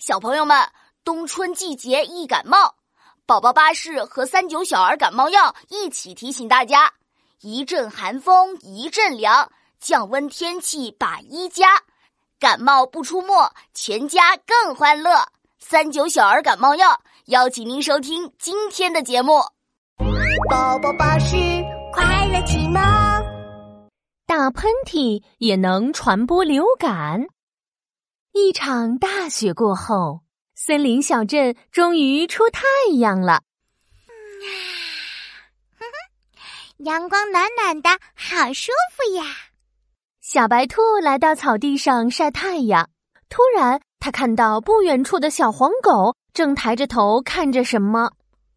小朋友们，冬春季节易感冒，宝宝巴士和三九小儿感冒药一起提醒大家：一阵寒风一阵凉，降温天气把衣加，感冒不出没，全家更欢乐。三九小儿感冒药邀请您收听今天的节目。宝宝巴士快乐启蒙，打喷嚏也能传播流感。一场大雪过后，森林小镇终于出太阳了。阳光暖暖的，好舒服呀！小白兔来到草地上晒太阳，突然，它看到不远处的小黄狗正抬着头看着什么。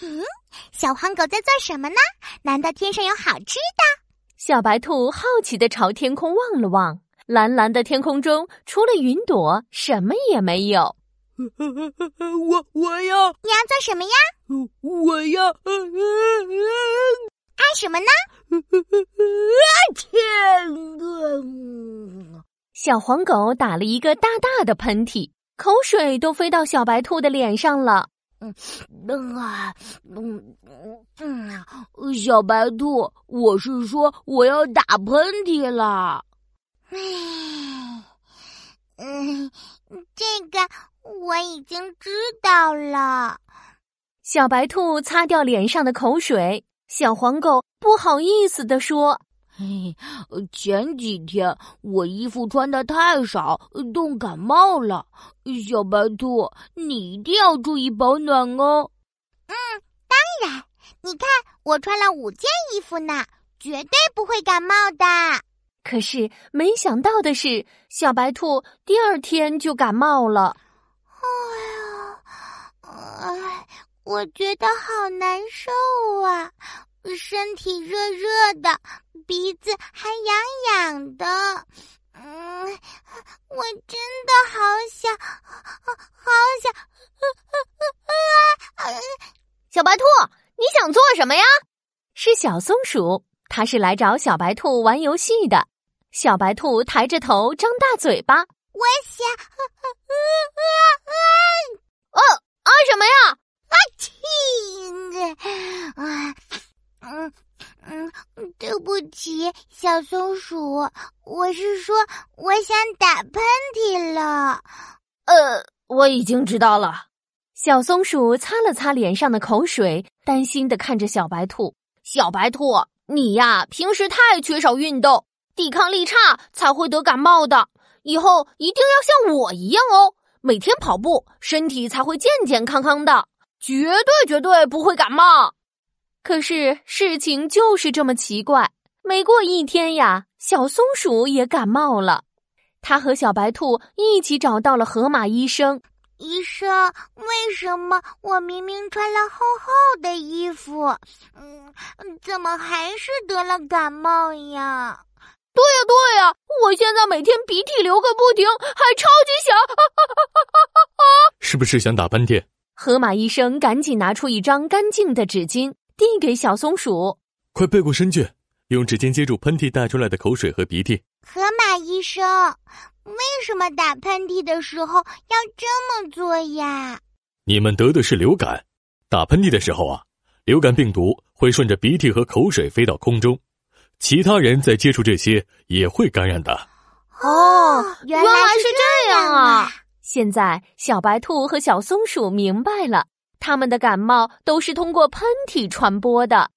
嗯，小黄狗在做什么呢？难道天上有好吃的？小白兔好奇的朝天空望了望，蓝蓝的天空中除了云朵，什么也没有。我我要你要做什么呀？我要爱什么呢？天啊！小黄狗打了一个大大的喷嚏，口水都飞到小白兔的脸上了。嗯啊，嗯嗯，小白兔，我是说我要打喷嚏了。唉，嗯，这个我已经知道了。小白兔擦掉脸上的口水，小黄狗不好意思地说：“嘿，前几天我衣服穿的太少，冻感冒了。小白兔，你一定要注意保暖哦。”嗯，当然。你看，我穿了五件衣服呢，绝对不会感冒的。可是没想到的是，小白兔第二天就感冒了。哎呀，哎，我觉得好难受啊，身体热热的，鼻子还痒痒的。嗯，我真的好想，好想。小白兔，你想做什么呀？是小松鼠，它是来找小白兔玩游戏的。小白兔抬着头，张大嘴巴。我想，哦啊什么呀？啊嚏！啊，嗯嗯，对不起，小松鼠，我是说我想打喷嚏了。呃，我已经知道了。小松鼠擦了擦脸上的口水，担心的看着小白兔。小白兔，你呀，平时太缺少运动，抵抗力差，才会得感冒的。以后一定要像我一样哦，每天跑步，身体才会健健康康的，绝对绝对不会感冒。可是事情就是这么奇怪，没过一天呀，小松鼠也感冒了。它和小白兔一起找到了河马医生。医生，为什么我明明穿了厚厚的衣服，嗯，怎么还是得了感冒呀？对呀，对呀，我现在每天鼻涕流个不停，还超级响，是不是想打喷嚏？河马医生赶紧拿出一张干净的纸巾，递给小松鼠，快背过身去，用纸巾接住喷嚏带出来的口水和鼻涕。医生。为什么打喷嚏的时候要这么做呀？你们得的是流感，打喷嚏的时候啊，流感病毒会顺着鼻涕和口水飞到空中，其他人在接触这些也会感染的。哦，原来是这样啊！现在小白兔和小松鼠明白了，他们的感冒都是通过喷嚏传播的。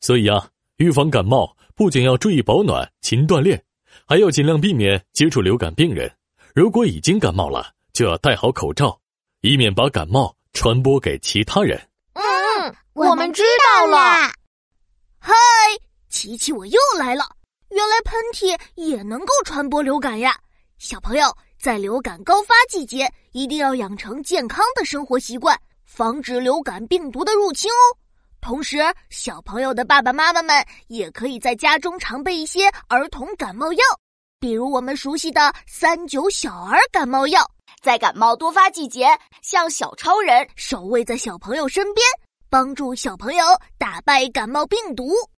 所以啊，预防感冒不仅要注意保暖、勤锻炼。还要尽量避免接触流感病人。如果已经感冒了，就要戴好口罩，以免把感冒传播给其他人。嗯，我们知道了。嗨，琪琪，我又来了。原来喷嚏也能够传播流感呀！小朋友，在流感高发季节，一定要养成健康的生活习惯，防止流感病毒的入侵哦。同时，小朋友的爸爸妈妈们也可以在家中常备一些儿童感冒药，比如我们熟悉的三九小儿感冒药，在感冒多发季节，像小超人守卫在小朋友身边，帮助小朋友打败感冒病毒。